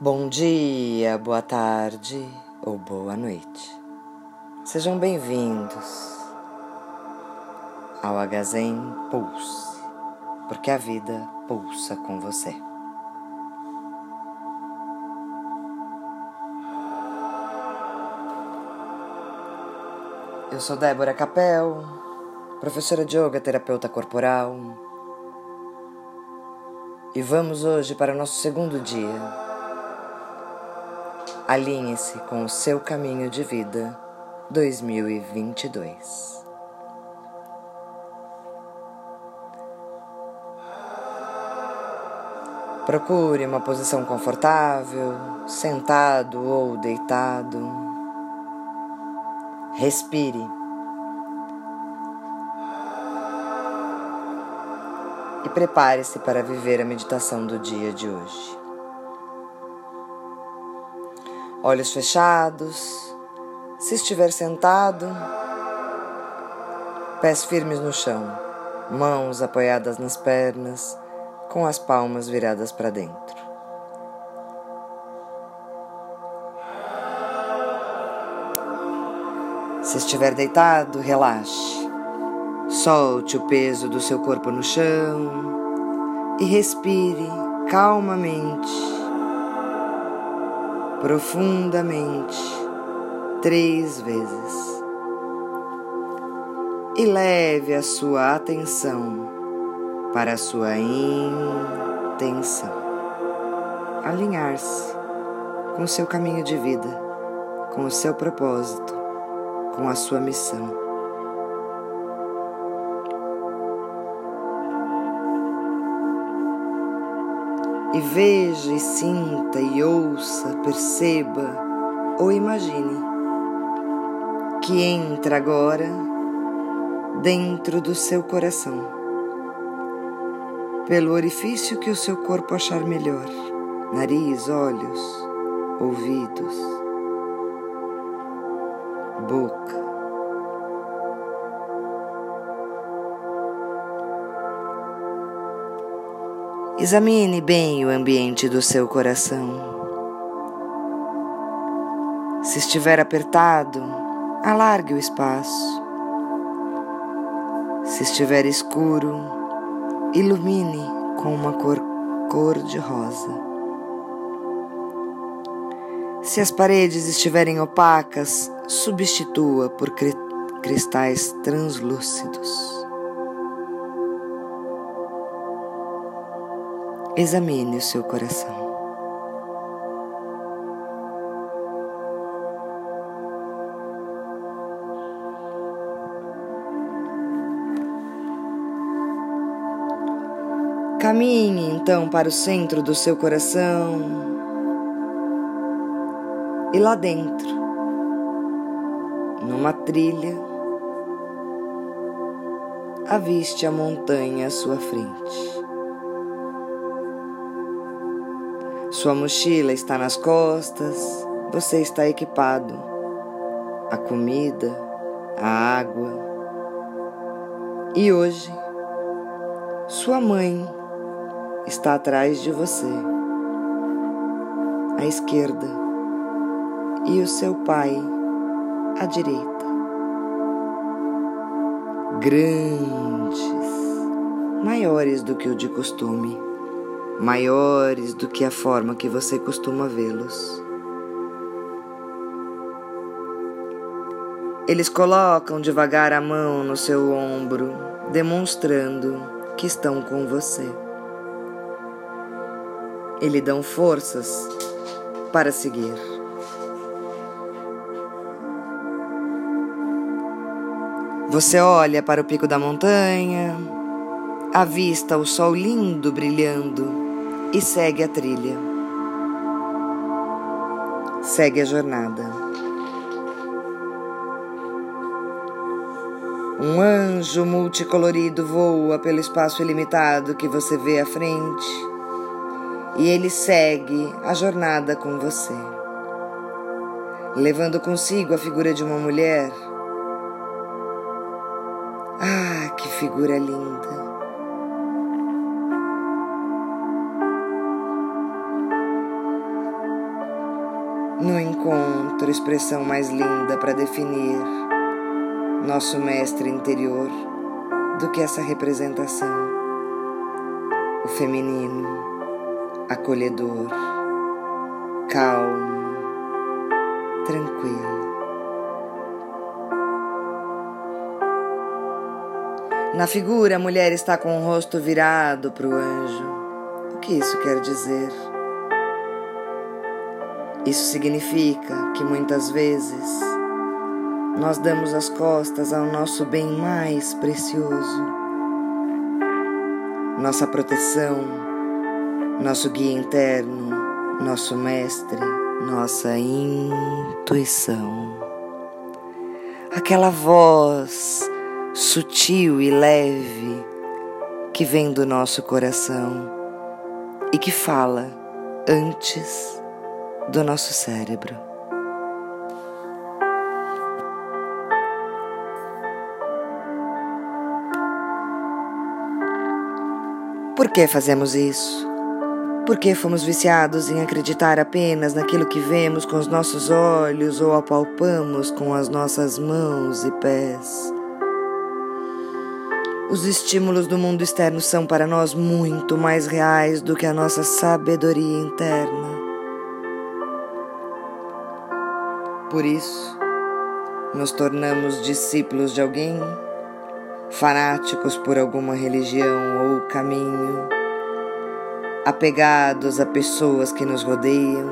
Bom dia, boa tarde ou boa noite. Sejam bem-vindos ao Agazen Pulse, porque a vida pulsa com você. Eu sou Débora Capel, professora de yoga, terapeuta corporal. E vamos hoje para o nosso segundo dia Alinhe-se com o seu caminho de vida 2022. Procure uma posição confortável, sentado ou deitado. Respire. E prepare-se para viver a meditação do dia de hoje olhos fechados. Se estiver sentado, pés firmes no chão, mãos apoiadas nas pernas, com as palmas viradas para dentro. Se estiver deitado, relaxe. Solte o peso do seu corpo no chão e respire calmamente profundamente três vezes e leve a sua atenção para a sua intenção, alinhar-se com o seu caminho de vida, com o seu propósito, com a sua missão. E veja e sinta e ouça, perceba ou imagine que entra agora dentro do seu coração, pelo orifício que o seu corpo achar melhor nariz, olhos, ouvidos, boca. Examine bem o ambiente do seu coração. Se estiver apertado, alargue o espaço. Se estiver escuro, ilumine com uma cor cor de rosa. Se as paredes estiverem opacas, substitua por cristais translúcidos. Examine o seu coração. Caminhe então para o centro do seu coração e lá dentro, numa trilha, aviste a montanha à sua frente. Sua mochila está nas costas, você está equipado. A comida, a água. E hoje, sua mãe está atrás de você, à esquerda, e o seu pai à direita. Grandes, maiores do que o de costume maiores do que a forma que você costuma vê-los. Eles colocam devagar a mão no seu ombro, demonstrando que estão com você. E lhe dão forças para seguir. Você olha para o pico da montanha, avista o sol lindo brilhando e segue a trilha. Segue a jornada. Um anjo multicolorido voa pelo espaço ilimitado que você vê à frente e ele segue a jornada com você, levando consigo a figura de uma mulher. Ah, que figura linda! No encontro, expressão mais linda para definir nosso mestre interior do que essa representação. O feminino, acolhedor, calmo, tranquilo. Na figura, a mulher está com o rosto virado para o anjo. O que isso quer dizer? Isso significa que muitas vezes nós damos as costas ao nosso bem mais precioso, nossa proteção, nosso guia interno, nosso mestre, nossa intuição. Aquela voz sutil e leve que vem do nosso coração e que fala antes do nosso cérebro. Por que fazemos isso? Por que fomos viciados em acreditar apenas naquilo que vemos com os nossos olhos ou apalpamos com as nossas mãos e pés? Os estímulos do mundo externo são para nós muito mais reais do que a nossa sabedoria interna. Por isso, nos tornamos discípulos de alguém, fanáticos por alguma religião ou caminho, apegados a pessoas que nos rodeiam.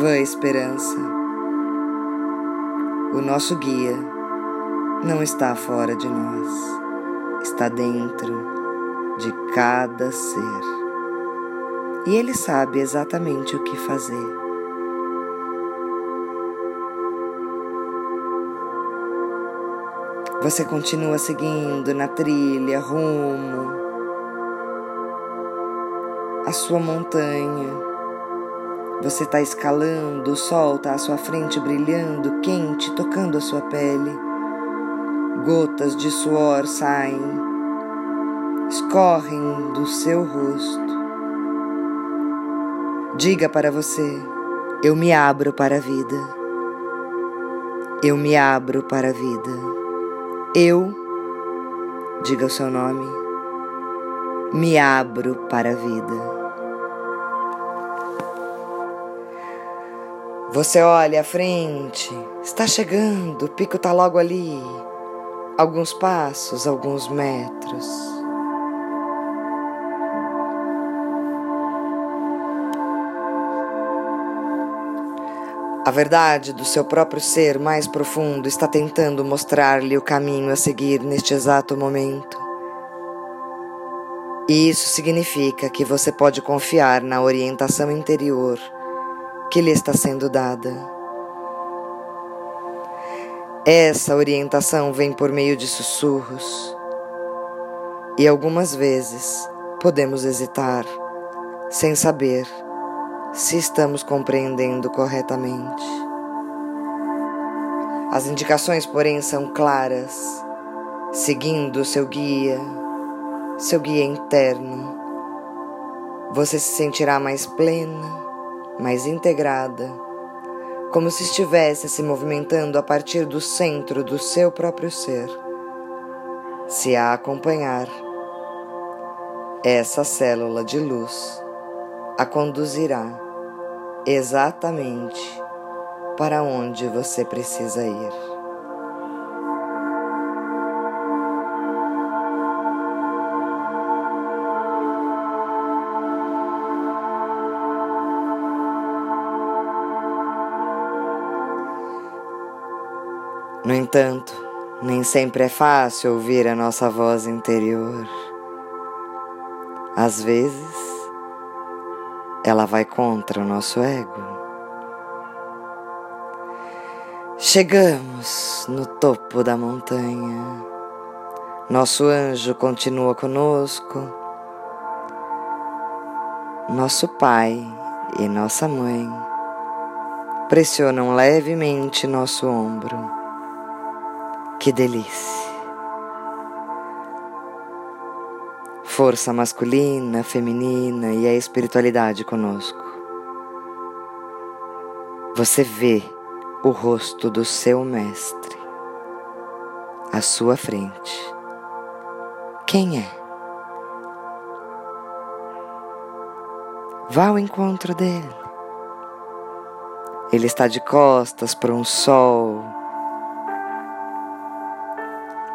Vã esperança. O nosso guia não está fora de nós, está dentro de cada ser. E ele sabe exatamente o que fazer. Você continua seguindo na trilha, rumo à sua montanha. Você está escalando, o sol está à sua frente, brilhando, quente, tocando a sua pele. Gotas de suor saem, escorrem do seu rosto. Diga para você: Eu me abro para a vida. Eu me abro para a vida. Eu, diga o seu nome, me abro para a vida. Você olha à frente, está chegando, o pico está logo ali, alguns passos, alguns metros. A verdade do seu próprio ser mais profundo está tentando mostrar-lhe o caminho a seguir neste exato momento. E isso significa que você pode confiar na orientação interior que lhe está sendo dada. Essa orientação vem por meio de sussurros, e algumas vezes podemos hesitar, sem saber se estamos compreendendo corretamente. As indicações, porém, são claras, seguindo seu guia, seu guia interno. Você se sentirá mais plena, mais integrada, como se estivesse se movimentando a partir do centro do seu próprio ser. Se a acompanhar, essa célula de luz a conduzirá exatamente para onde você precisa ir. No entanto, nem sempre é fácil ouvir a nossa voz interior. Às vezes, ela vai contra o nosso ego. Chegamos no topo da montanha. Nosso anjo continua conosco. Nosso pai e nossa mãe pressionam levemente nosso ombro. Que delícia! Força masculina, feminina e a espiritualidade conosco. você vê o rosto do seu mestre à sua frente. Quem é? Vá ao encontro dele. Ele está de costas para um sol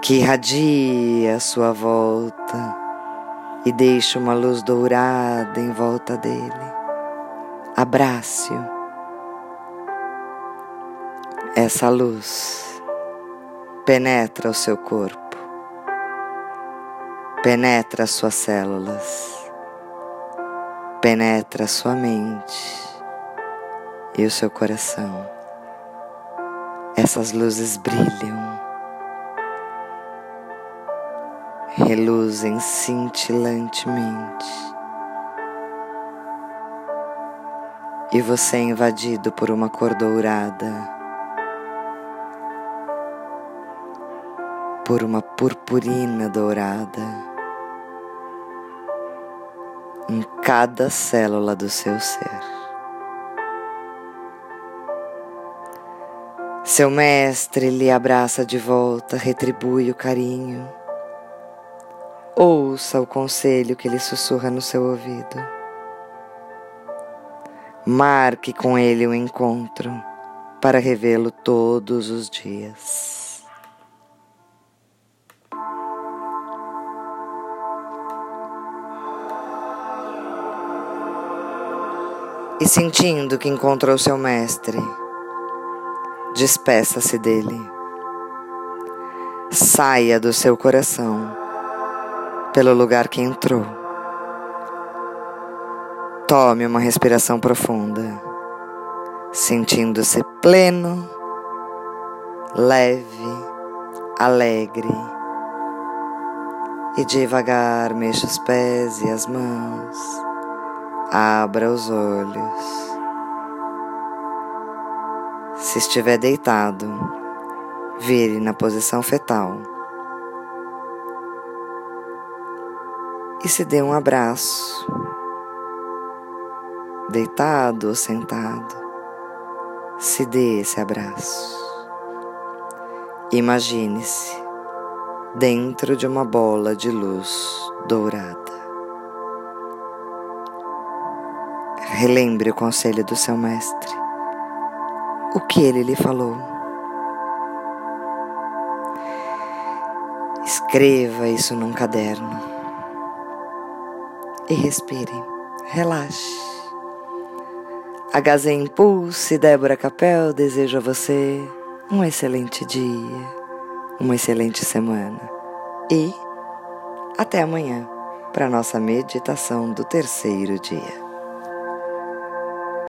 que irradia a sua volta e deixa uma luz dourada em volta dele. Abrace-o. Essa luz penetra o seu corpo, penetra as suas células, penetra a sua mente e o seu coração. Essas luzes brilham reluzem cintilantemente. E você é invadido por uma cor dourada, por uma purpurina dourada em cada célula do seu ser. Seu mestre lhe abraça de volta, retribui o carinho Ouça o conselho que ele sussurra no seu ouvido. Marque com ele o um encontro para revê-lo todos os dias. E sentindo que encontrou seu mestre, despeça-se dele. Saia do seu coração pelo lugar que entrou. Tome uma respiração profunda, sentindo-se pleno, leve, alegre. E devagar mexa os pés e as mãos, abra os olhos. Se estiver deitado, vire na posição fetal e se dê um abraço, deitado ou sentado, se dê esse abraço. Imagine-se dentro de uma bola de luz dourada. Relembre o conselho do seu mestre. O que ele lhe falou? Escreva isso num caderno e respire. Relaxe. Gazé Impulse Débora Capel desejo a você um excelente dia, uma excelente semana e até amanhã para nossa meditação do terceiro dia.